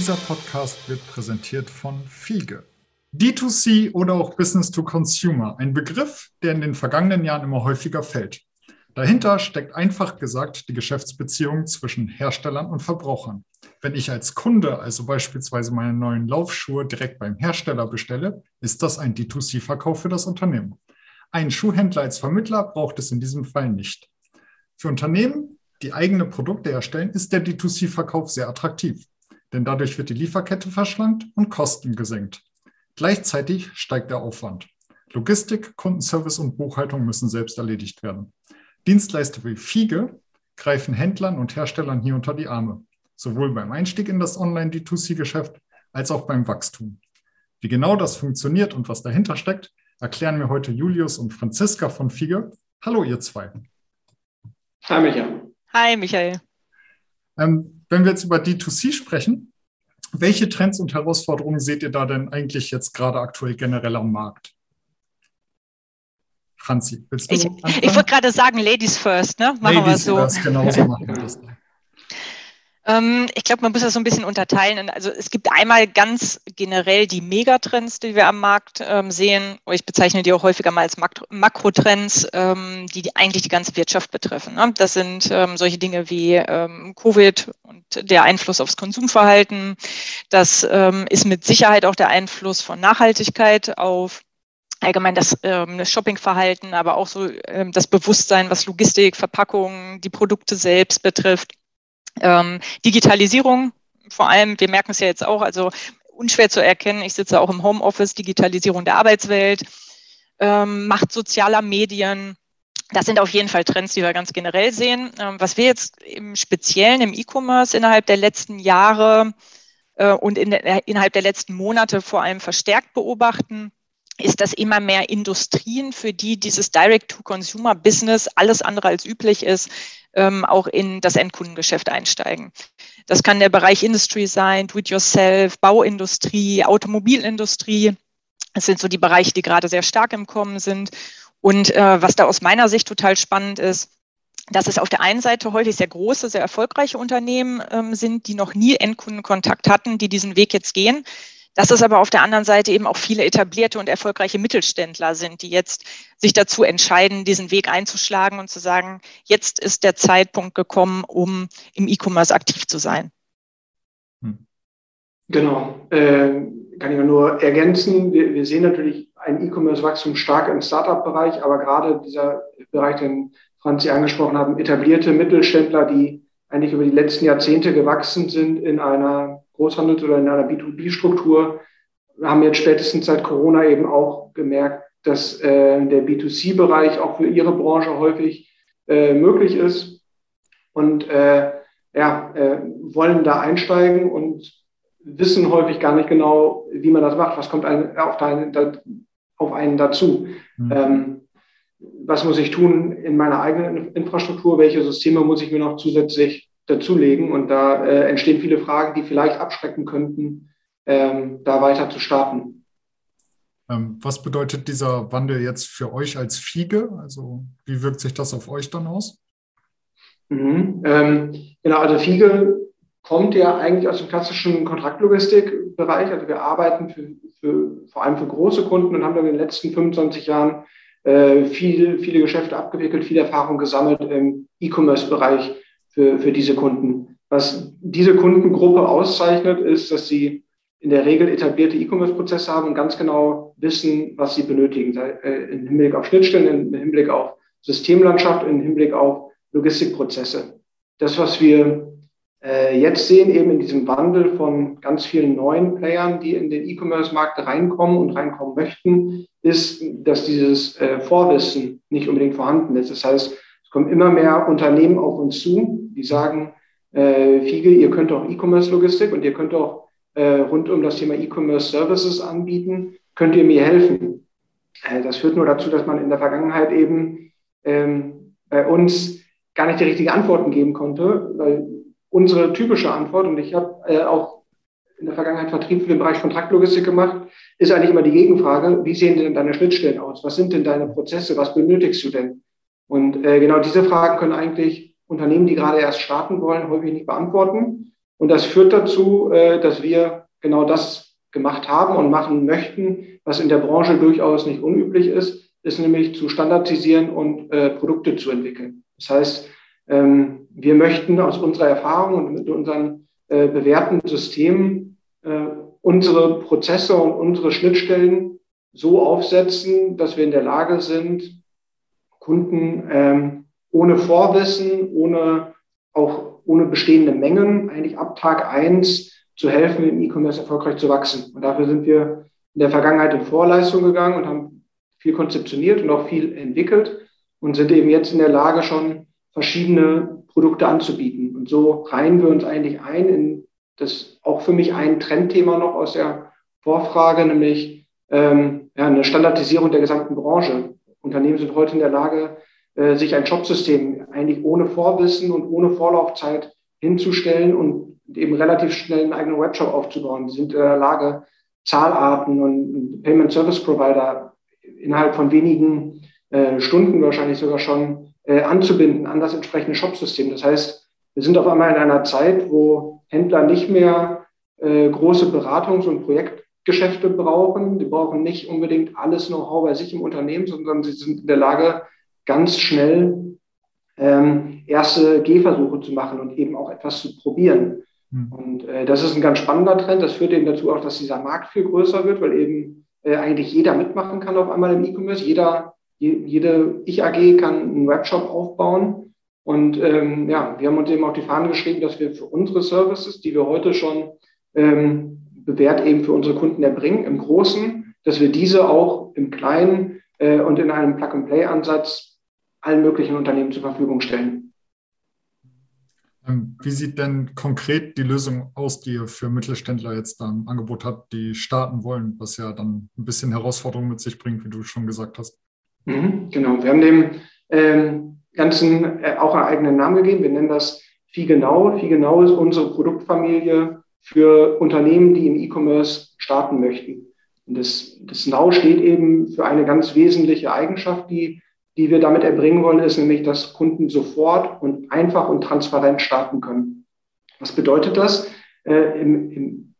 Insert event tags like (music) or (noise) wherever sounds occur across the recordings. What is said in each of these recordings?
Dieser Podcast wird präsentiert von Fiege. D2C oder auch Business to Consumer, ein Begriff, der in den vergangenen Jahren immer häufiger fällt. Dahinter steckt einfach gesagt die Geschäftsbeziehung zwischen Herstellern und Verbrauchern. Wenn ich als Kunde also beispielsweise meine neuen Laufschuhe direkt beim Hersteller bestelle, ist das ein D2C-Verkauf für das Unternehmen. Einen Schuhhändler als Vermittler braucht es in diesem Fall nicht. Für Unternehmen, die eigene Produkte herstellen, ist der D2C-Verkauf sehr attraktiv, denn dadurch wird die Lieferkette verschlankt und Kosten gesenkt. Gleichzeitig steigt der Aufwand. Logistik, Kundenservice und Buchhaltung müssen selbst erledigt werden. Dienstleister wie Fiege greifen Händlern und Herstellern hier unter die Arme, sowohl beim Einstieg in das Online-D2C-Geschäft als auch beim Wachstum. Wie genau das funktioniert und was dahinter steckt, erklären mir heute Julius und Franziska von Fiege. Hallo, ihr zwei. Hi, Michael. Hi, Michael. Ähm, wenn wir jetzt über D2C sprechen, welche Trends und Herausforderungen seht ihr da denn eigentlich jetzt gerade aktuell generell am Markt? Franzi, willst du Ich, ich wollte gerade sagen, Ladies first, ne? Machen Ladies wir so. First, genau so machen wir das. Ähm, ich glaube, man muss das so ein bisschen unterteilen. Also es gibt einmal ganz generell die Megatrends, die wir am Markt ähm, sehen. Ich bezeichne die auch häufiger mal als Mak Makrotrends, ähm, die, eigentlich die ganze Wirtschaft betreffen. Ne? Das sind solche Dinge wie Covid und der Einfluss aufs Konsumverhalten. Das ist mit Sicherheit auch der Einfluss von Nachhaltigkeit auf allgemein das, Shoppingverhalten, aber auch so das Bewusstsein, was Logistik, Verpackungen, die Produkte selbst betrifft. Ähm, Digitalisierung vor allem, wir merken es ja jetzt auch, also unschwer zu erkennen, ich sitze auch im Homeoffice, Digitalisierung der Arbeitswelt, ähm, Macht sozialer Medien. Das sind auf jeden Fall Trends, die wir ganz generell sehen. Ähm, was wir jetzt im Speziellen im E-Commerce innerhalb der letzten Jahre äh, und in der, innerhalb der letzten Monate vor allem verstärkt beobachten, ist, dass immer mehr Industrien, für die dieses Direct-to-Consumer-Business alles andere als üblich ist, ähm, auch in das Endkundengeschäft einsteigen. Das kann der Bereich Industry sein, Do-it-yourself, Bauindustrie, Automobilindustrie. Das sind so die Bereiche, die gerade sehr stark im Kommen sind. Und äh, was da aus meiner Sicht total spannend ist, dass es auf der einen Seite häufig sehr große, sehr erfolgreiche Unternehmen ähm, sind, die noch nie Endkundenkontakt hatten, die diesen Weg jetzt gehen dass es aber auf der anderen Seite eben auch viele etablierte und erfolgreiche Mittelständler sind, die jetzt sich dazu entscheiden, diesen Weg einzuschlagen und zu sagen, jetzt ist der Zeitpunkt gekommen, um im E-Commerce aktiv zu sein. Hm. Genau, äh, kann ich nur ergänzen. Wir, wir sehen natürlich ein E-Commerce-Wachstum stark im Startup-Bereich, aber gerade dieser Bereich, den Franzi angesprochen haben, etablierte Mittelständler, die eigentlich über die letzten Jahrzehnte gewachsen sind in einer Großhandels- oder in einer B2B-Struktur. Wir haben jetzt spätestens seit Corona eben auch gemerkt, dass äh, der B2C-Bereich auch für ihre Branche häufig äh, möglich ist und äh, ja, äh, wollen da einsteigen und wissen häufig gar nicht genau, wie man das macht. Was kommt ein, auf, einen, auf einen dazu? Mhm. Ähm, was muss ich tun in meiner eigenen Infrastruktur? Welche Systeme muss ich mir noch zusätzlich dazulegen. Und da äh, entstehen viele Fragen, die vielleicht abschrecken könnten, ähm, da weiter zu starten. Ähm, was bedeutet dieser Wandel jetzt für euch als Fiege? Also wie wirkt sich das auf euch dann aus? Mhm, ähm, genau, also Fiege kommt ja eigentlich aus dem klassischen Kontraktlogistikbereich. Also wir arbeiten für, für, vor allem für große Kunden und haben in den letzten 25 Jahren äh, viel, viele Geschäfte abgewickelt, viel Erfahrung gesammelt im E-Commerce-Bereich für, für diese Kunden. Was diese Kundengruppe auszeichnet, ist, dass sie in der Regel etablierte E-Commerce-Prozesse haben und ganz genau wissen, was sie benötigen, äh, im Hinblick auf Schnittstellen, im Hinblick auf Systemlandschaft, im Hinblick auf Logistikprozesse. Das, was wir äh, jetzt sehen, eben in diesem Wandel von ganz vielen neuen Playern, die in den E-Commerce-Markt reinkommen und reinkommen möchten, ist, dass dieses äh, Vorwissen nicht unbedingt vorhanden ist. Das heißt, kommen immer mehr Unternehmen auf uns zu, die sagen, äh, Fiege, ihr könnt auch E-Commerce-Logistik und ihr könnt auch äh, rund um das Thema E-Commerce-Services anbieten, könnt ihr mir helfen? Äh, das führt nur dazu, dass man in der Vergangenheit eben ähm, bei uns gar nicht die richtigen Antworten geben konnte, weil unsere typische Antwort, und ich habe äh, auch in der Vergangenheit Vertrieb für den Bereich Kontraktlogistik gemacht, ist eigentlich immer die Gegenfrage, wie sehen denn deine Schnittstellen aus? Was sind denn deine Prozesse? Was benötigst du denn? Und äh, genau diese Fragen können eigentlich Unternehmen, die gerade erst starten wollen, häufig nicht beantworten. Und das führt dazu, äh, dass wir genau das gemacht haben und machen möchten, was in der Branche durchaus nicht unüblich ist, ist nämlich zu standardisieren und äh, Produkte zu entwickeln. Das heißt, ähm, wir möchten aus unserer Erfahrung und mit unseren äh, bewährten Systemen äh, unsere Prozesse und unsere Schnittstellen so aufsetzen, dass wir in der Lage sind, Kunden ähm, ohne Vorwissen, ohne auch ohne bestehende Mengen eigentlich ab Tag eins zu helfen, im E-Commerce erfolgreich zu wachsen. Und dafür sind wir in der Vergangenheit in Vorleistung gegangen und haben viel konzeptioniert und auch viel entwickelt und sind eben jetzt in der Lage, schon verschiedene Produkte anzubieten. Und so reihen wir uns eigentlich ein in das auch für mich ein Trendthema noch aus der Vorfrage, nämlich ähm, ja, eine Standardisierung der gesamten Branche. Unternehmen sind heute in der Lage, äh, sich ein Jobsystem eigentlich ohne Vorwissen und ohne Vorlaufzeit hinzustellen und eben relativ schnell einen eigenen Webshop aufzubauen. Sie sind in der Lage, Zahlarten und Payment Service Provider innerhalb von wenigen äh, Stunden wahrscheinlich sogar schon äh, anzubinden an das entsprechende Shopsystem. Das heißt, wir sind auf einmal in einer Zeit, wo Händler nicht mehr große Beratungs- und Projektgeschäfte brauchen. Die brauchen nicht unbedingt alles Know-how bei sich im Unternehmen, sondern sie sind in der Lage, ganz schnell ähm, erste Gehversuche zu machen und eben auch etwas zu probieren. Mhm. Und äh, das ist ein ganz spannender Trend. Das führt eben dazu auch, dass dieser Markt viel größer wird, weil eben äh, eigentlich jeder mitmachen kann auf einmal im E-Commerce. Jeder, jede Ich-AG kann einen Webshop aufbauen. Und ähm, ja, wir haben uns eben auch die Fahne geschrieben, dass wir für unsere Services, die wir heute schon ähm, bewährt eben für unsere Kunden erbringen, im Großen, dass wir diese auch im Kleinen äh, und in einem Plug-and-Play-Ansatz allen möglichen Unternehmen zur Verfügung stellen. Ähm, wie sieht denn konkret die Lösung aus, die ihr für Mittelständler jetzt da im Angebot habt, die starten wollen, was ja dann ein bisschen Herausforderung mit sich bringt, wie du schon gesagt hast? Mhm, genau, wir haben dem ähm, Ganzen äh, auch einen eigenen Namen gegeben. Wir nennen das Viehgenau. Viehgenau ist unsere Produktfamilie für Unternehmen, die im E-Commerce starten möchten. Und das, das Now steht eben für eine ganz wesentliche Eigenschaft, die die wir damit erbringen wollen, ist nämlich, dass Kunden sofort und einfach und transparent starten können. Was bedeutet das? Äh, im, im,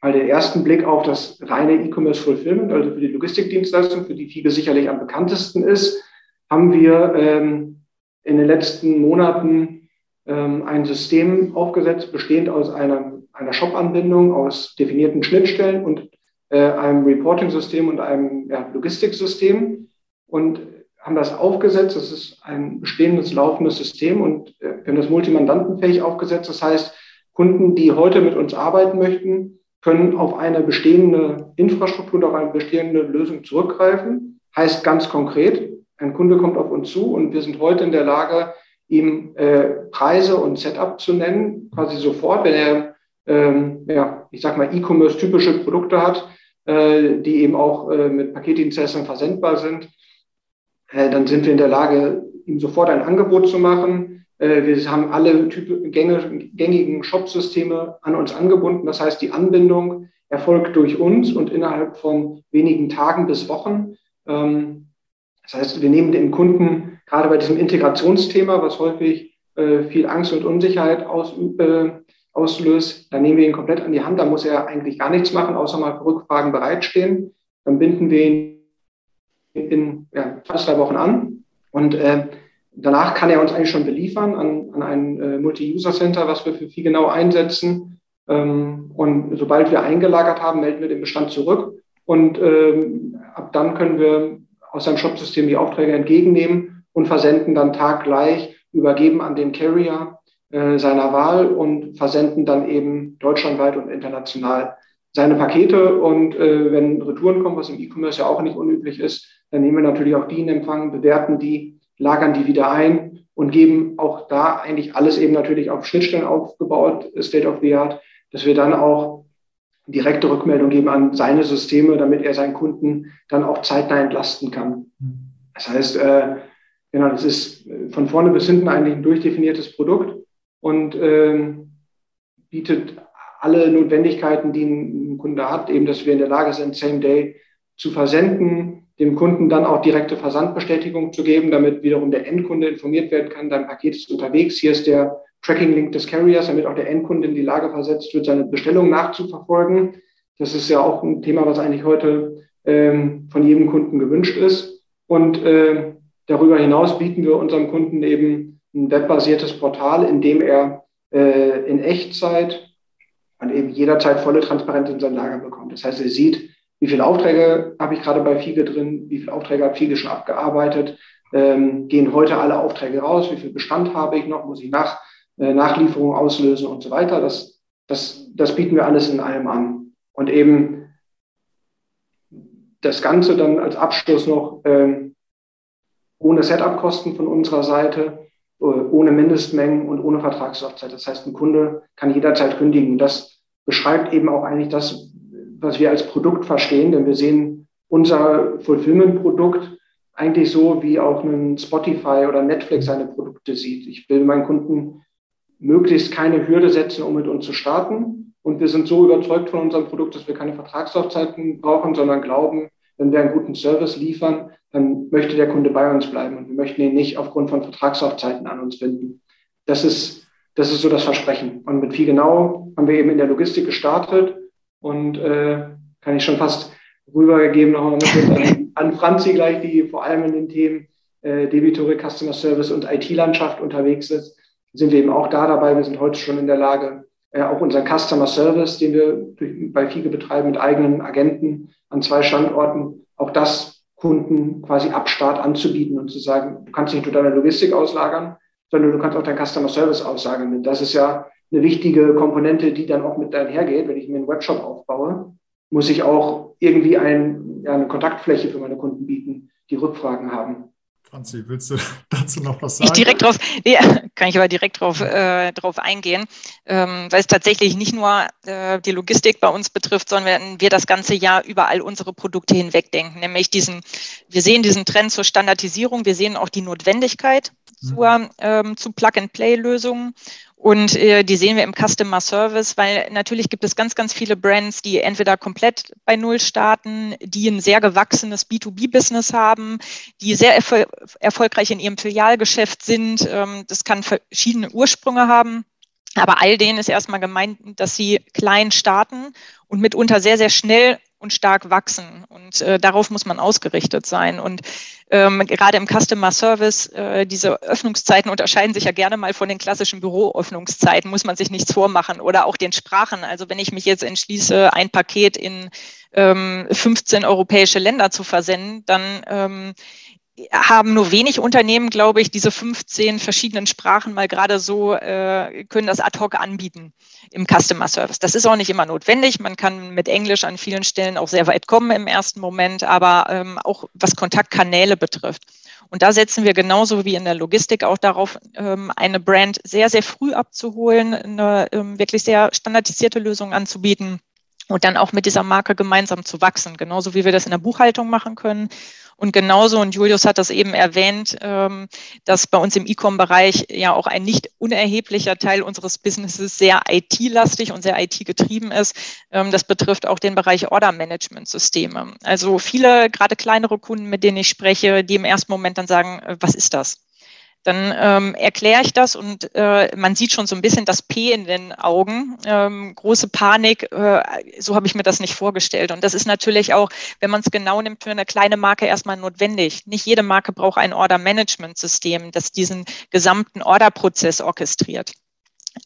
bei der ersten Blick auf das reine E-Commerce Fulfillment, also für die Logistikdienstleistung, für die FIBE sicherlich am bekanntesten ist, haben wir ähm, in den letzten Monaten ähm, ein System aufgesetzt, bestehend aus einer, einer Shop-Anbindung, aus definierten Schnittstellen und äh, einem Reporting-System und einem ja, Logistiksystem. Und haben das aufgesetzt. Das ist ein bestehendes, laufendes System und äh, wir haben das multimandantenfähig aufgesetzt. Das heißt, Kunden, die heute mit uns arbeiten möchten, können auf eine bestehende Infrastruktur und auf eine bestehende Lösung zurückgreifen. Heißt ganz konkret, ein Kunde kommt auf uns zu und wir sind heute in der Lage, ihm äh, Preise und Setup zu nennen, quasi sofort, wenn er, ähm, ja, ich sag mal, E-Commerce-typische Produkte hat, äh, die eben auch äh, mit Paketdienstleistern versendbar sind äh, dann sind wir in der Lage, ihm sofort ein Angebot zu machen. Äh, wir haben alle Typ, gängigen Shop-Systeme an uns angebunden. Das heißt, die Anbindung erfolgt durch uns und innerhalb von wenigen Tagen bis Wochen. Ähm, das heißt, wir nehmen den Kunden gerade bei diesem Integrationsthema, was häufig äh, viel Angst und Unsicherheit auslöst, dann nehmen wir ihn komplett an die Hand. Da muss er eigentlich gar nichts machen, außer mal für Rückfragen bereitstehen. Dann binden wir ihn in ja, fast drei Wochen an. Und äh, danach kann er uns eigentlich schon beliefern an, an ein äh, Multi-User-Center, was wir für viel genau einsetzen. Ähm, und sobald wir eingelagert haben, melden wir den Bestand zurück. Und ähm, ab dann können wir aus seinem Shopsystem die Aufträge entgegennehmen und versenden dann taggleich, übergeben an den Carrier äh, seiner Wahl und versenden dann eben deutschlandweit und international seine Pakete. Und äh, wenn Retouren kommen, was im E-Commerce ja auch nicht unüblich ist, dann nehmen wir natürlich auch die in Empfang, bewerten die, lagern die wieder ein und geben auch da eigentlich alles eben natürlich auf Schnittstellen aufgebaut, State of the Art, dass wir dann auch direkte Rückmeldung geben an seine Systeme, damit er seinen Kunden dann auch zeitnah entlasten kann. Das heißt, äh, genau, das ist von vorne bis hinten eigentlich ein durchdefiniertes Produkt und äh, bietet alle Notwendigkeiten, die ein Kunde hat, eben, dass wir in der Lage sind, Same Day zu versenden, dem Kunden dann auch direkte Versandbestätigung zu geben, damit wiederum der Endkunde informiert werden kann, dein Paket ist unterwegs, hier ist der Tracking-Link des Carriers, damit auch der Endkunde in die Lage versetzt wird, seine Bestellung nachzuverfolgen. Das ist ja auch ein Thema, was eigentlich heute ähm, von jedem Kunden gewünscht ist. Und äh, darüber hinaus bieten wir unserem Kunden eben ein webbasiertes Portal, in dem er äh, in Echtzeit und eben jederzeit volle Transparenz in sein Lager bekommt. Das heißt, er sieht, wie viele Aufträge habe ich gerade bei FIGE drin, wie viele Aufträge hat FIGE schon abgearbeitet, ähm, gehen heute alle Aufträge raus, wie viel Bestand habe ich noch, muss ich nach, äh, Nachlieferung auslösen und so weiter. Das, das, das bieten wir alles in einem an. Und eben das Ganze dann als Abschluss noch ähm, ohne Setup-Kosten von unserer Seite, ohne Mindestmengen und ohne Vertragslaufzeit. Das heißt, ein Kunde kann jederzeit kündigen. Das beschreibt eben auch eigentlich das, was wir als Produkt verstehen, denn wir sehen unser Fulfillment-Produkt eigentlich so, wie auch ein Spotify oder Netflix seine Produkte sieht. Ich will meinen Kunden möglichst keine Hürde setzen, um mit uns zu starten. Und wir sind so überzeugt von unserem Produkt, dass wir keine Vertragslaufzeiten brauchen, sondern glauben, wenn wir einen guten Service liefern, dann möchte der Kunde bei uns bleiben und wir möchten ihn nicht aufgrund von Vertragslaufzeiten an uns binden. Das ist, das ist so das Versprechen. Und mit viel genau haben wir eben in der Logistik gestartet und äh, kann ich schon fast rübergegeben nochmal (laughs) an, an Franzi gleich, die vor allem in den Themen äh, Debitory, Customer Service und IT-Landschaft unterwegs ist, sind wir eben auch da dabei. Wir sind heute schon in der Lage, äh, auch unseren Customer Service, den wir durch, bei FIGE betreiben mit eigenen Agenten an zwei Standorten, auch das Kunden quasi ab Start anzubieten und zu sagen, du kannst nicht nur deine Logistik auslagern, sondern du kannst auch dein Customer Service auslagern. Das ist ja eine wichtige Komponente, die dann auch mit einhergeht. Wenn ich mir einen Webshop aufbaue, muss ich auch irgendwie ein, ja, eine Kontaktfläche für meine Kunden bieten, die Rückfragen haben. Franzi, willst du (laughs) dazu noch was sagen? Ich direkt drauf, nee, (laughs) kann ich aber direkt drauf, äh, drauf eingehen, ähm, weil es tatsächlich nicht nur äh, die Logistik bei uns betrifft, sondern wir das ganze Jahr überall unsere Produkte hinwegdenken. Nämlich diesen, wir sehen diesen Trend zur Standardisierung, wir sehen auch die Notwendigkeit mhm. zur, ähm, zu Plug-and-Play-Lösungen und äh, die sehen wir im Customer Service, weil natürlich gibt es ganz, ganz viele Brands, die entweder komplett bei Null starten, die ein sehr gewachsenes B2B-Business haben, die sehr erfol erfolgreich in ihrem Filialgeschäft sind. Ähm, das kann verschiedene Ursprünge haben. Aber all denen ist erstmal gemeint, dass sie klein starten und mitunter sehr, sehr schnell und stark wachsen. Und äh, darauf muss man ausgerichtet sein. Und ähm, gerade im Customer Service, äh, diese Öffnungszeiten unterscheiden sich ja gerne mal von den klassischen Büroöffnungszeiten, muss man sich nichts vormachen. Oder auch den Sprachen. Also wenn ich mich jetzt entschließe, ein Paket in ähm, 15 europäische Länder zu versenden, dann ähm, haben nur wenig Unternehmen, glaube ich, diese 15 verschiedenen Sprachen mal gerade so, äh, können das ad hoc anbieten im Customer Service. Das ist auch nicht immer notwendig. Man kann mit Englisch an vielen Stellen auch sehr weit kommen im ersten Moment, aber ähm, auch was Kontaktkanäle betrifft. Und da setzen wir genauso wie in der Logistik auch darauf, ähm, eine Brand sehr, sehr früh abzuholen, eine ähm, wirklich sehr standardisierte Lösung anzubieten und dann auch mit dieser Marke gemeinsam zu wachsen, genauso wie wir das in der Buchhaltung machen können und genauso, und Julius hat das eben erwähnt, ähm, dass bei uns im E-Com-Bereich ja auch ein nicht unerheblicher Teil unseres Businesses sehr IT-lastig und sehr IT-getrieben ist. Ähm, das betrifft auch den Bereich Order-Management-Systeme. Also viele, gerade kleinere Kunden, mit denen ich spreche, die im ersten Moment dann sagen, äh, was ist das? Dann ähm, erkläre ich das und äh, man sieht schon so ein bisschen das P in den Augen. Ähm, große Panik, äh, so habe ich mir das nicht vorgestellt. Und das ist natürlich auch, wenn man es genau nimmt, für eine kleine Marke erstmal notwendig. Nicht jede Marke braucht ein Order-Management-System, das diesen gesamten Orderprozess orchestriert.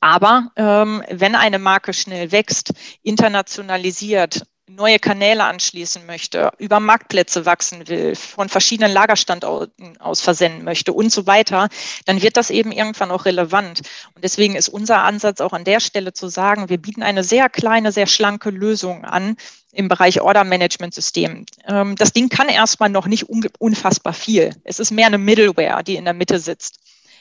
Aber ähm, wenn eine Marke schnell wächst, internationalisiert, neue Kanäle anschließen möchte, über Marktplätze wachsen will, von verschiedenen Lagerstandorten aus versenden möchte und so weiter, dann wird das eben irgendwann auch relevant. Und deswegen ist unser Ansatz auch an der Stelle zu sagen, wir bieten eine sehr kleine, sehr schlanke Lösung an im Bereich Order Management System. Ähm, das Ding kann erstmal noch nicht unfassbar viel. Es ist mehr eine Middleware, die in der Mitte sitzt.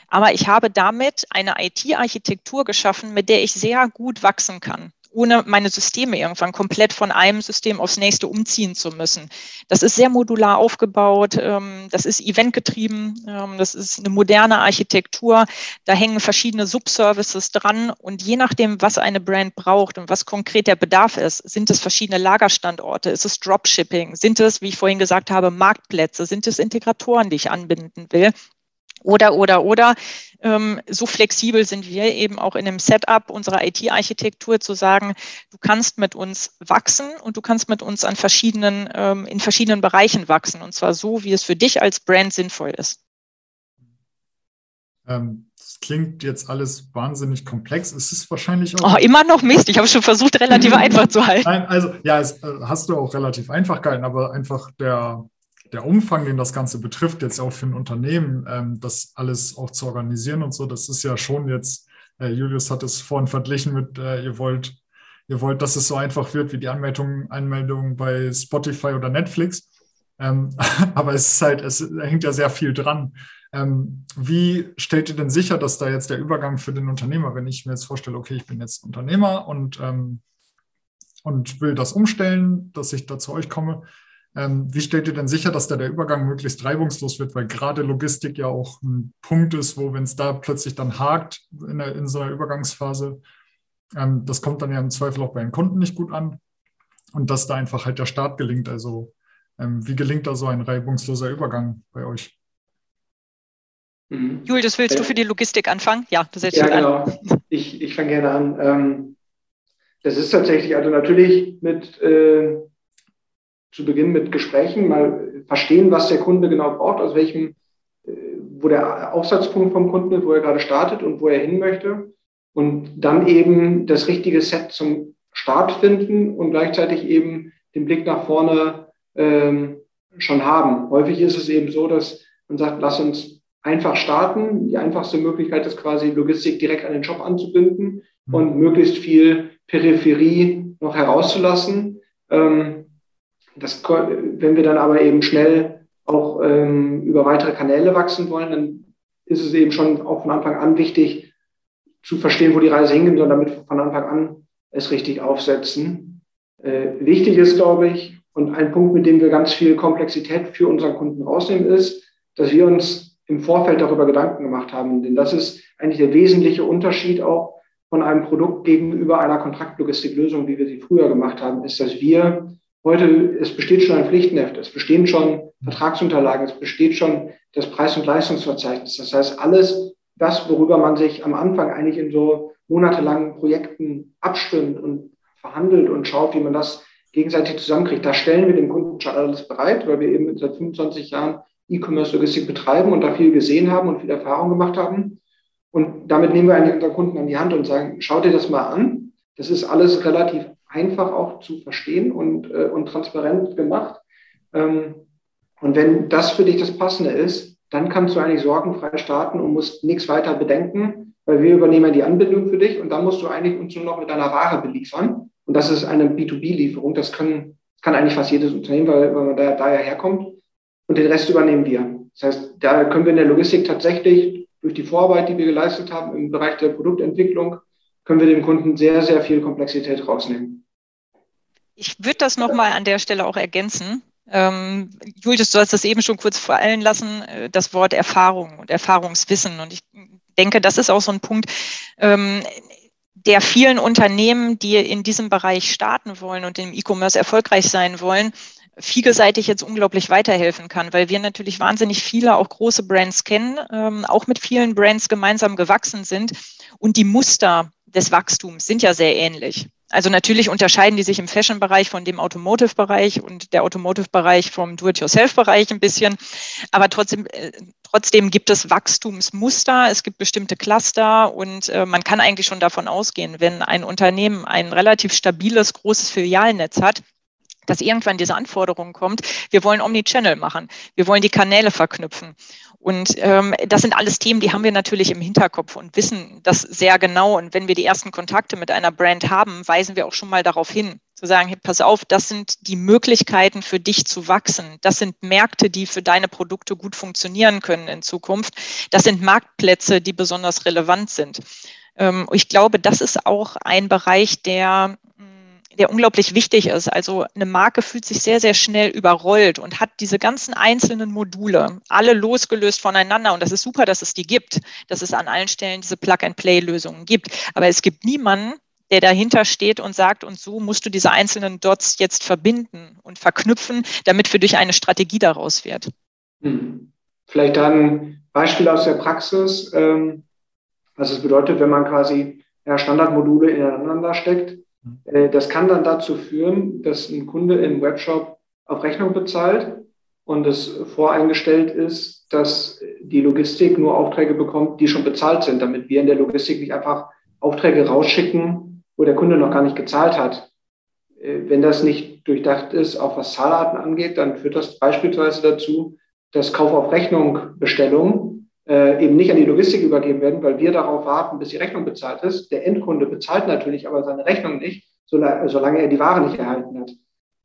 Aber ich habe damit eine IT-Architektur geschaffen, mit der ich sehr gut wachsen kann ohne meine Systeme irgendwann komplett von einem System aufs nächste umziehen zu müssen. Das ist sehr modular aufgebaut, ähm, das ist eventgetrieben, ähm, das ist eine moderne Architektur, da hängen verschiedene Subservices dran und je nachdem, was eine Brand braucht und was konkret der Bedarf ist, sind es verschiedene Lagerstandorte, ist es Dropshipping, sind es, wie ich vorhin gesagt habe, Marktplätze, sind es Integratoren, die ich anbinden will. Oder, oder, oder. Ähm, so flexibel sind wir eben auch in dem Setup unserer IT-Architektur zu sagen, du kannst mit uns wachsen und du kannst mit uns an verschiedenen, ähm, in verschiedenen Bereichen wachsen. Und zwar so, wie es für dich als Brand sinnvoll ist. Ähm, das klingt jetzt alles wahnsinnig komplex. Es ist wahrscheinlich auch. Oh, immer noch Mist. Ich habe schon versucht, relativ (laughs) einfach zu halten. Nein, also, ja, es, äh, hast du auch relativ einfach gehalten, aber einfach der, der Umfang, den das Ganze betrifft, jetzt auch für ein Unternehmen, ähm, das alles auch zu organisieren und so, das ist ja schon jetzt, äh, Julius hat es vorhin verglichen mit, äh, ihr wollt, ihr wollt, dass es so einfach wird wie die Anmeldung, Anmeldung bei Spotify oder Netflix. Ähm, (laughs) aber es ist halt, es hängt ja sehr viel dran. Ähm, wie stellt ihr denn sicher, dass da jetzt der Übergang für den Unternehmer, wenn ich mir jetzt vorstelle, okay, ich bin jetzt Unternehmer und, ähm, und will das umstellen, dass ich da zu euch komme, wie stellt ihr denn sicher, dass da der Übergang möglichst reibungslos wird? Weil gerade Logistik ja auch ein Punkt ist, wo, wenn es da plötzlich dann hakt in, der, in so einer Übergangsphase, ähm, das kommt dann ja im Zweifel auch bei den Kunden nicht gut an. Und dass da einfach halt der Start gelingt. Also ähm, wie gelingt da so ein reibungsloser Übergang bei euch? Mhm. Julius, willst du für die Logistik anfangen? Ja, du setzt ja, genau. An. Ich, ich fange gerne an. Ähm, das ist tatsächlich, also natürlich mit äh, zu Beginn mit Gesprächen mal verstehen, was der Kunde genau braucht, aus welchem, äh, wo der Aufsatzpunkt vom Kunden ist, wo er gerade startet und wo er hin möchte. Und dann eben das richtige Set zum Start finden und gleichzeitig eben den Blick nach vorne ähm, schon haben. Häufig ist es eben so, dass man sagt, lass uns einfach starten. Die einfachste Möglichkeit ist quasi Logistik direkt an den Job anzubinden mhm. und möglichst viel Peripherie noch herauszulassen. Ähm, das, wenn wir dann aber eben schnell auch ähm, über weitere Kanäle wachsen wollen, dann ist es eben schon auch von Anfang an wichtig zu verstehen, wo die Reise hingeht und damit von Anfang an es richtig aufsetzen. Äh, wichtig ist, glaube ich, und ein Punkt, mit dem wir ganz viel Komplexität für unseren Kunden rausnehmen, ist, dass wir uns im Vorfeld darüber Gedanken gemacht haben. Denn das ist eigentlich der wesentliche Unterschied auch von einem Produkt gegenüber einer Kontraktlogistiklösung, wie wir sie früher gemacht haben, ist, dass wir Heute, es besteht schon ein Pflichtenheft, es bestehen schon Vertragsunterlagen, es besteht schon das Preis- und Leistungsverzeichnis. Das heißt, alles das, worüber man sich am Anfang eigentlich in so monatelangen Projekten abstimmt und verhandelt und schaut, wie man das gegenseitig zusammenkriegt, da stellen wir dem Kunden schon alles bereit, weil wir eben seit 25 Jahren E-Commerce-Logistik betreiben und da viel gesehen haben und viel Erfahrung gemacht haben. Und damit nehmen wir eigentlich unseren Kunden an die Hand und sagen, schau dir das mal an. Das ist alles relativ einfach auch zu verstehen und, äh, und transparent gemacht. Ähm, und wenn das für dich das Passende ist, dann kannst du eigentlich sorgenfrei starten und musst nichts weiter bedenken, weil wir übernehmen die Anbindung für dich und dann musst du eigentlich uns nur noch mit deiner Ware beliefern. Und das ist eine B2B-Lieferung. Das kann, kann eigentlich fast jedes Unternehmen, weil, weil man da, daher herkommt. Und den Rest übernehmen wir. Das heißt, da können wir in der Logistik tatsächlich durch die Vorarbeit, die wir geleistet haben im Bereich der Produktentwicklung, können wir dem Kunden sehr, sehr viel Komplexität rausnehmen. Ich würde das nochmal an der Stelle auch ergänzen. Ähm, Julius, du hast das eben schon kurz fallen lassen, äh, das Wort Erfahrung und Erfahrungswissen. Und ich denke, das ist auch so ein Punkt, ähm, der vielen Unternehmen, die in diesem Bereich starten wollen und im E-Commerce erfolgreich sein wollen, vielseitig jetzt unglaublich weiterhelfen kann, weil wir natürlich wahnsinnig viele auch große Brands kennen, ähm, auch mit vielen Brands gemeinsam gewachsen sind und die Muster des Wachstums sind ja sehr ähnlich. Also natürlich unterscheiden die sich im Fashion-Bereich von dem Automotive-Bereich und der Automotive-Bereich vom Do-it-yourself-Bereich ein bisschen. Aber trotzdem, äh, trotzdem gibt es Wachstumsmuster, es gibt bestimmte Cluster und äh, man kann eigentlich schon davon ausgehen, wenn ein Unternehmen ein relativ stabiles, großes Filialnetz hat, dass irgendwann diese Anforderung kommt, wir wollen Omnichannel machen, wir wollen die Kanäle verknüpfen. Und ähm, das sind alles Themen, die haben wir natürlich im Hinterkopf und wissen das sehr genau. Und wenn wir die ersten Kontakte mit einer Brand haben, weisen wir auch schon mal darauf hin, zu sagen, hey, pass auf, das sind die Möglichkeiten für dich zu wachsen. Das sind Märkte, die für deine Produkte gut funktionieren können in Zukunft. Das sind Marktplätze, die besonders relevant sind. Ähm, ich glaube, das ist auch ein Bereich, der der unglaublich wichtig ist. Also eine Marke fühlt sich sehr, sehr schnell überrollt und hat diese ganzen einzelnen Module, alle losgelöst voneinander. Und das ist super, dass es die gibt, dass es an allen Stellen diese Plug-and-Play-Lösungen gibt. Aber es gibt niemanden, der dahinter steht und sagt, und so musst du diese einzelnen Dots jetzt verbinden und verknüpfen, damit für dich eine Strategie daraus wird. Hm. Vielleicht dann Beispiel aus der Praxis, ähm, was es bedeutet, wenn man quasi ja, Standardmodule ineinander steckt. Äh, das kann dann dazu führen, dass ein Kunde im Webshop auf Rechnung bezahlt und es voreingestellt ist, dass die Logistik nur Aufträge bekommt, die schon bezahlt sind, damit wir in der Logistik nicht einfach Aufträge rausschicken, wo der Kunde noch gar nicht gezahlt hat. Äh, wenn das nicht durchdacht ist, auch was Zahlarten angeht, dann führt das beispielsweise dazu, dass Kauf auf Rechnung Bestellungen äh, eben nicht an die Logistik übergeben werden, weil wir darauf warten, bis die Rechnung bezahlt ist. Der Endkunde bezahlt natürlich aber seine Rechnung nicht, solange er die Ware nicht erhalten hat.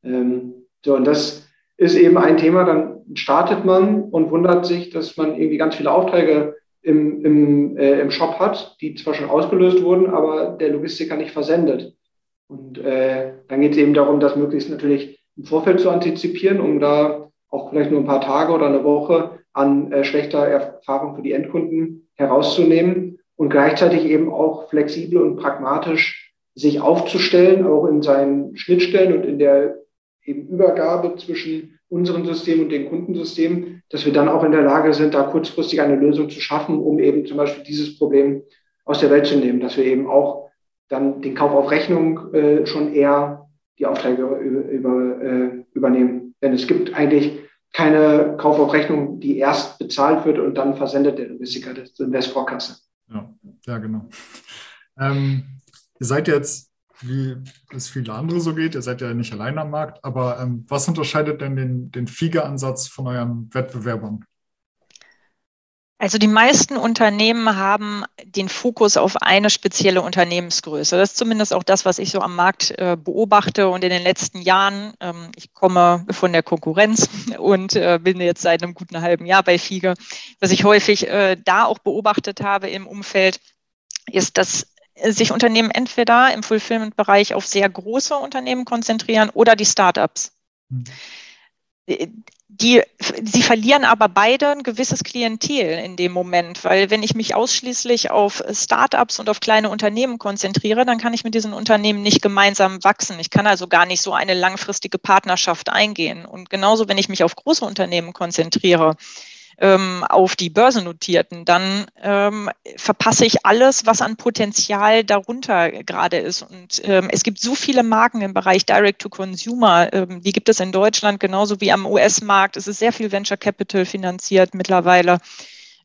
Ähm, so, und das ist eben ein Thema, dann startet man und wundert sich, dass man irgendwie ganz viele Aufträge im, im, äh, im Shop hat, die zwar schon ausgelöst wurden, aber der Logistiker nicht versendet. Und äh, dann geht es eben darum, das möglichst natürlich im Vorfeld zu antizipieren, um da auch vielleicht nur ein paar Tage oder eine Woche an äh, schlechter Erfahrung für die Endkunden herauszunehmen und gleichzeitig eben auch flexibel und pragmatisch sich aufzustellen, auch in seinen Schnittstellen und in der eben Übergabe zwischen unserem System und dem Kundensystem, dass wir dann auch in der Lage sind, da kurzfristig eine Lösung zu schaffen, um eben zum Beispiel dieses Problem aus der Welt zu nehmen, dass wir eben auch dann den Kauf auf Rechnung äh, schon eher die Aufträge über, über, äh, übernehmen. Denn es gibt eigentlich keine Kauf auf Rechnung, die erst bezahlt wird und dann versendet der Logistiker das in Westvorkasse. Ja, ja, genau. Ähm, ihr seid jetzt wie es viele andere so geht. Ihr seid ja nicht allein am Markt, aber ähm, was unterscheidet denn den, den FIGE-Ansatz von euren Wettbewerbern? Also die meisten Unternehmen haben den Fokus auf eine spezielle Unternehmensgröße. Das ist zumindest auch das, was ich so am Markt äh, beobachte. Und in den letzten Jahren, ähm, ich komme von der Konkurrenz (laughs) und äh, bin jetzt seit einem guten halben Jahr bei FIGE, was ich häufig äh, da auch beobachtet habe im Umfeld, ist, dass sich Unternehmen entweder im Fulfillment-Bereich auf sehr große Unternehmen konzentrieren oder die Startups. Mhm. Die, sie verlieren aber beide ein gewisses Klientel in dem Moment, weil wenn ich mich ausschließlich auf Startups und auf kleine Unternehmen konzentriere, dann kann ich mit diesen Unternehmen nicht gemeinsam wachsen. Ich kann also gar nicht so eine langfristige Partnerschaft eingehen. Und genauso, wenn ich mich auf große Unternehmen konzentriere, ähm, auf die börsennotierten, dann ähm, verpasse ich alles, was an Potenzial darunter gerade ist. Und ähm, es gibt so viele Marken im Bereich Direct-to-Consumer, ähm, die gibt es in Deutschland genauso wie am US-Markt. Es ist sehr viel Venture Capital finanziert mittlerweile.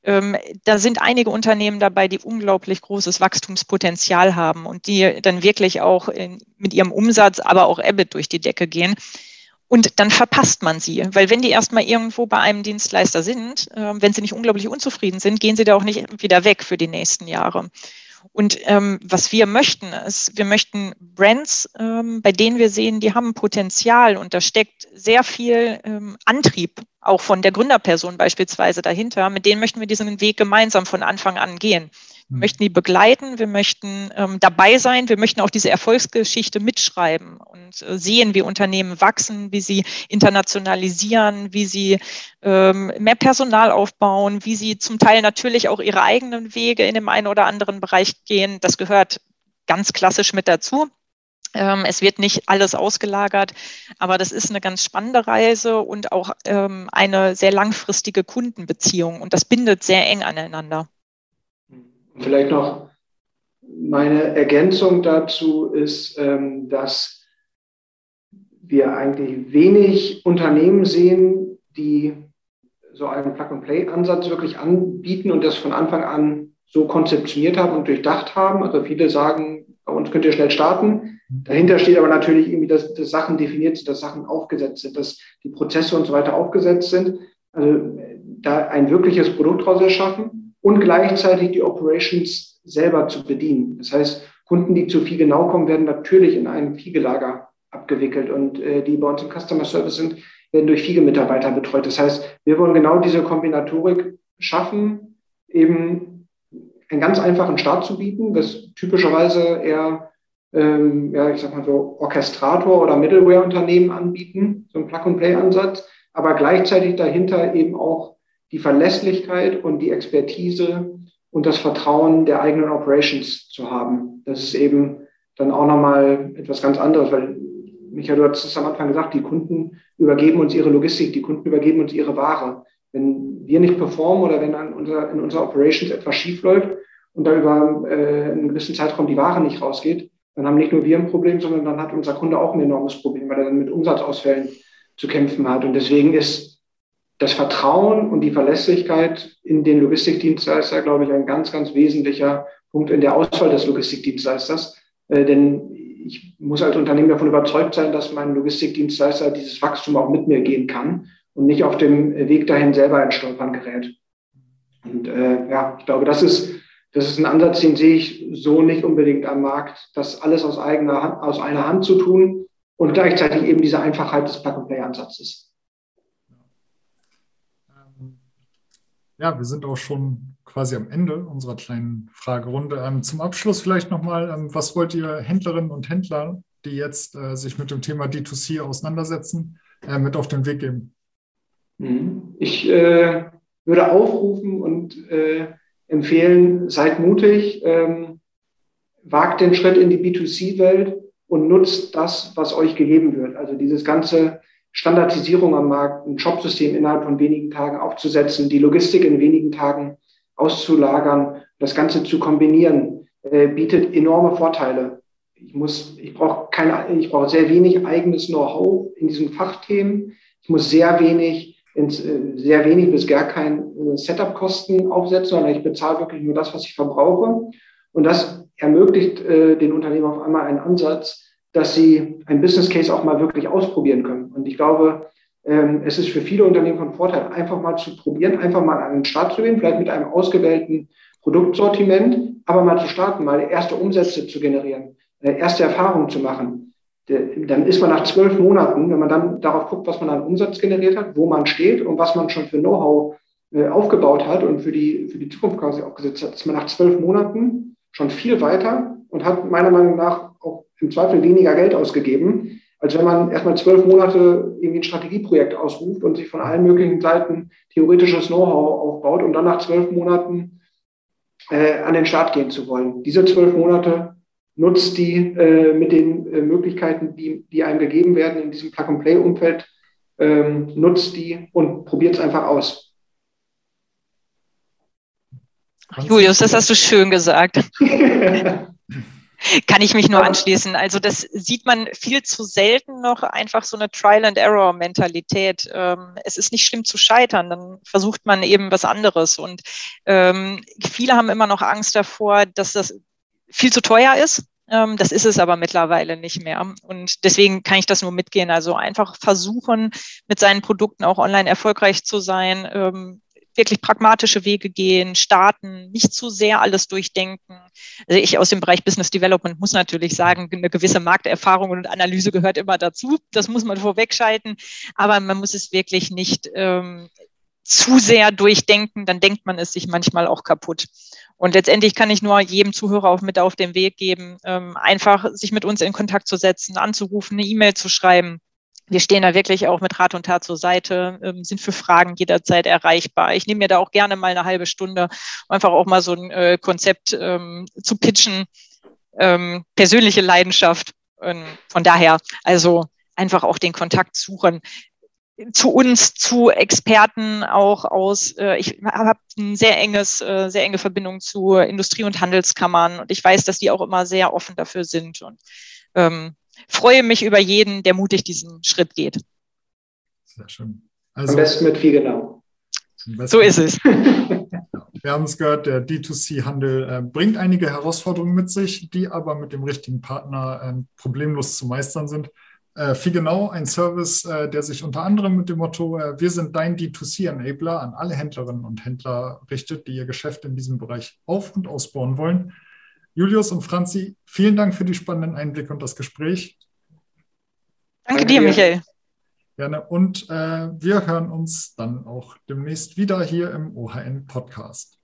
Ähm, da sind einige Unternehmen dabei, die unglaublich großes Wachstumspotenzial haben und die dann wirklich auch in, mit ihrem Umsatz, aber auch EBIT durch die Decke gehen. Und dann verpasst man sie, weil wenn die erstmal irgendwo bei einem Dienstleister sind, äh, wenn sie nicht unglaublich unzufrieden sind, gehen sie da auch nicht wieder weg für die nächsten Jahre. Und ähm, was wir möchten, ist, wir möchten Brands, ähm, bei denen wir sehen, die haben Potenzial und da steckt sehr viel ähm, Antrieb, auch von der Gründerperson beispielsweise dahinter. Mit denen möchten wir diesen Weg gemeinsam von Anfang an gehen. Wir hm. möchten die begleiten, wir möchten ähm, dabei sein, wir möchten auch diese Erfolgsgeschichte mitschreiben und äh, sehen, wie Unternehmen wachsen, wie sie internationalisieren, wie sie ähm, mehr Personal aufbauen, wie sie zum Teil natürlich auch ihre eigenen Wege in dem einen oder anderen Bereich gehen. Das gehört ganz klassisch mit dazu. Ähm, es wird nicht alles ausgelagert, aber das ist eine ganz spannende Reise und auch ähm, eine sehr langfristige Kundenbeziehung und das bindet sehr eng aneinander. Vielleicht noch meine Ergänzung dazu ist, ähm, dass wir eigentlich wenig Unternehmen sehen, die so einen Plug-and-Play-Ansatz wirklich anbieten und das von Anfang an so konzeptioniert haben und durchdacht haben. Also viele sagen, bei uns könnt ihr schnell starten. Dahinter steht aber natürlich irgendwie, dass, dass Sachen definiert sind, dass Sachen aufgesetzt sind, dass die Prozesse und so weiter aufgesetzt sind. Also da ein wirkliches Produkt daraus erschaffen und gleichzeitig die Operations selber zu bedienen. Das heißt, Kunden, die zu viel genau kommen, werden natürlich in einem Fiegelager abgewickelt und äh, die bei uns im Customer Service sind, werden durch Fiege-Mitarbeiter betreut. Das heißt, wir wollen genau diese Kombinatorik schaffen, eben einen ganz einfachen Start zu bieten, das typischerweise eher, ähm, ja, ich sag mal so, Orchestrator- oder Middleware-Unternehmen anbieten, so ein Plug-and-Play-Ansatz, aber gleichzeitig dahinter eben auch die Verlässlichkeit und die Expertise und das Vertrauen der eigenen Operations zu haben. Das ist eben dann auch nochmal etwas ganz anderes, weil Michael, du hast es am Anfang gesagt, die Kunden übergeben uns ihre Logistik, die Kunden übergeben uns ihre Ware. Wenn wir nicht performen oder wenn unser, in unserer Operations etwas schief läuft und da über äh, einen gewissen Zeitraum die Ware nicht rausgeht, dann haben nicht nur wir ein Problem, sondern dann hat unser Kunde auch ein enormes Problem, weil er dann mit Umsatzausfällen zu kämpfen hat. Und deswegen ist das Vertrauen und die Verlässlichkeit in den Logistikdienstleister, glaube ich, ein ganz, ganz wesentlicher Punkt in der Auswahl des Logistikdienstleisters. Äh, denn ich muss als Unternehmen davon überzeugt sein, dass mein Logistikdienstleister dieses Wachstum auch mit mir gehen kann und nicht auf dem Weg dahin selber in Stolpern gerät. Und äh, ja, ich glaube, das ist das ist ein Ansatz, den sehe ich so nicht unbedingt am Markt, das alles aus eigener Hand, aus einer Hand zu tun und gleichzeitig eben diese Einfachheit des Plug-and-Play-Ansatzes. Ja, wir sind auch schon quasi am Ende unserer kleinen Fragerunde. Ähm, zum Abschluss vielleicht nochmal, ähm, was wollt ihr Händlerinnen und Händler, die jetzt äh, sich mit dem Thema D2C auseinandersetzen, äh, mit auf den Weg geben? Mhm. Ich äh, würde aufrufen und äh, empfehlen, seid mutig, ähm, wagt den Schritt in die B2C-Welt und nutzt das, was euch gegeben wird. Also dieses ganze Standardisierung am Markt, ein Jobsystem innerhalb von wenigen Tagen aufzusetzen, die Logistik in wenigen Tagen auszulagern, das Ganze zu kombinieren, äh, bietet enorme Vorteile. Ich muss, ich brauche keine, ich brauche sehr wenig eigenes Know-how in diesen Fachthemen. Ich muss sehr wenig ins, äh, sehr wenig bis gar kein äh, Setup-Kosten aufsetzen, sondern ich bezahle wirklich nur das, was ich verbrauche. Und das ermöglicht äh, den Unternehmen auf einmal einen Ansatz, dass sie ein Business Case auch mal wirklich ausprobieren können. Und ich glaube, ähm, es ist für viele Unternehmen von Vorteil, einfach mal zu probieren, einfach mal an den Start zu gehen, vielleicht mit einem ausgewählten Produktsortiment, aber mal zu starten, mal erste Umsätze zu generieren, äh, erste Erfahrungen zu machen dann ist man nach zwölf Monaten, wenn man dann darauf guckt, was man an Umsatz generiert hat, wo man steht und was man schon für Know-how äh, aufgebaut hat und für die, für die Zukunft quasi aufgesetzt hat, ist man nach zwölf Monaten schon viel weiter und hat meiner Meinung nach auch im Zweifel weniger Geld ausgegeben, als wenn man erstmal zwölf Monate irgendwie ein Strategieprojekt ausruft und sich von allen möglichen Seiten theoretisches Know-how aufbaut und dann nach zwölf Monaten äh, an den Start gehen zu wollen. Diese zwölf Monate nutzt die äh, mit den äh, Möglichkeiten, die, die einem gegeben werden in diesem Plug-and-Play-Umfeld, ähm, nutzt die und probiert es einfach aus. Julius, das hast du schön gesagt. (laughs) Kann ich mich nur anschließen. Also das sieht man viel zu selten noch, einfach so eine Trial-and-Error-Mentalität. Ähm, es ist nicht schlimm zu scheitern, dann versucht man eben was anderes. Und ähm, viele haben immer noch Angst davor, dass das viel zu teuer ist. Ähm, das ist es aber mittlerweile nicht mehr. Und deswegen kann ich das nur mitgehen. Also einfach versuchen, mit seinen Produkten auch online erfolgreich zu sein, wirklich pragmatische Wege gehen, starten, nicht zu sehr alles durchdenken. Also ich aus dem Bereich Business Development muss natürlich sagen, eine gewisse Markterfahrung und Analyse gehört immer dazu. Das muss man vorwegschalten. Aber man muss es wirklich nicht ähm, zu sehr durchdenken, dann denkt man es sich manchmal auch kaputt. Und letztendlich kann ich nur jedem Zuhörer auch mit auf den Weg geben, ähm, einfach sich mit uns in Kontakt zu setzen, anzurufen, eine E-Mail zu schreiben. Wir stehen da wirklich auch mit Rat und Tat zur Seite, ähm, sind für Fragen jederzeit erreichbar. Ich nehme mir da auch gerne mal eine halbe Stunde, um einfach auch mal so ein äh, Konzept ähm, zu pitchen. Ähm, persönliche Leidenschaft. Von daher, also einfach auch den Kontakt suchen zu uns, zu Experten auch aus, äh, ich habe ein sehr enges, äh, sehr enge Verbindung zu Industrie- und Handelskammern und ich weiß, dass die auch immer sehr offen dafür sind und ähm, freue mich über jeden, der mutig diesen Schritt geht. Sehr schön. Also, Am besten mit viel genau. So ist es. (laughs) Wir haben es gehört, der D2C-Handel äh, bringt einige Herausforderungen mit sich, die aber mit dem richtigen Partner äh, problemlos zu meistern sind. Äh, genau ein Service, äh, der sich unter anderem mit dem Motto äh, Wir sind dein D2C-Enabler an alle Händlerinnen und Händler richtet, die ihr Geschäft in diesem Bereich auf- und ausbauen wollen. Julius und Franzi, vielen Dank für die spannenden Einblicke und das Gespräch. Danke dir, Michael. Gerne. Und äh, wir hören uns dann auch demnächst wieder hier im OHN Podcast.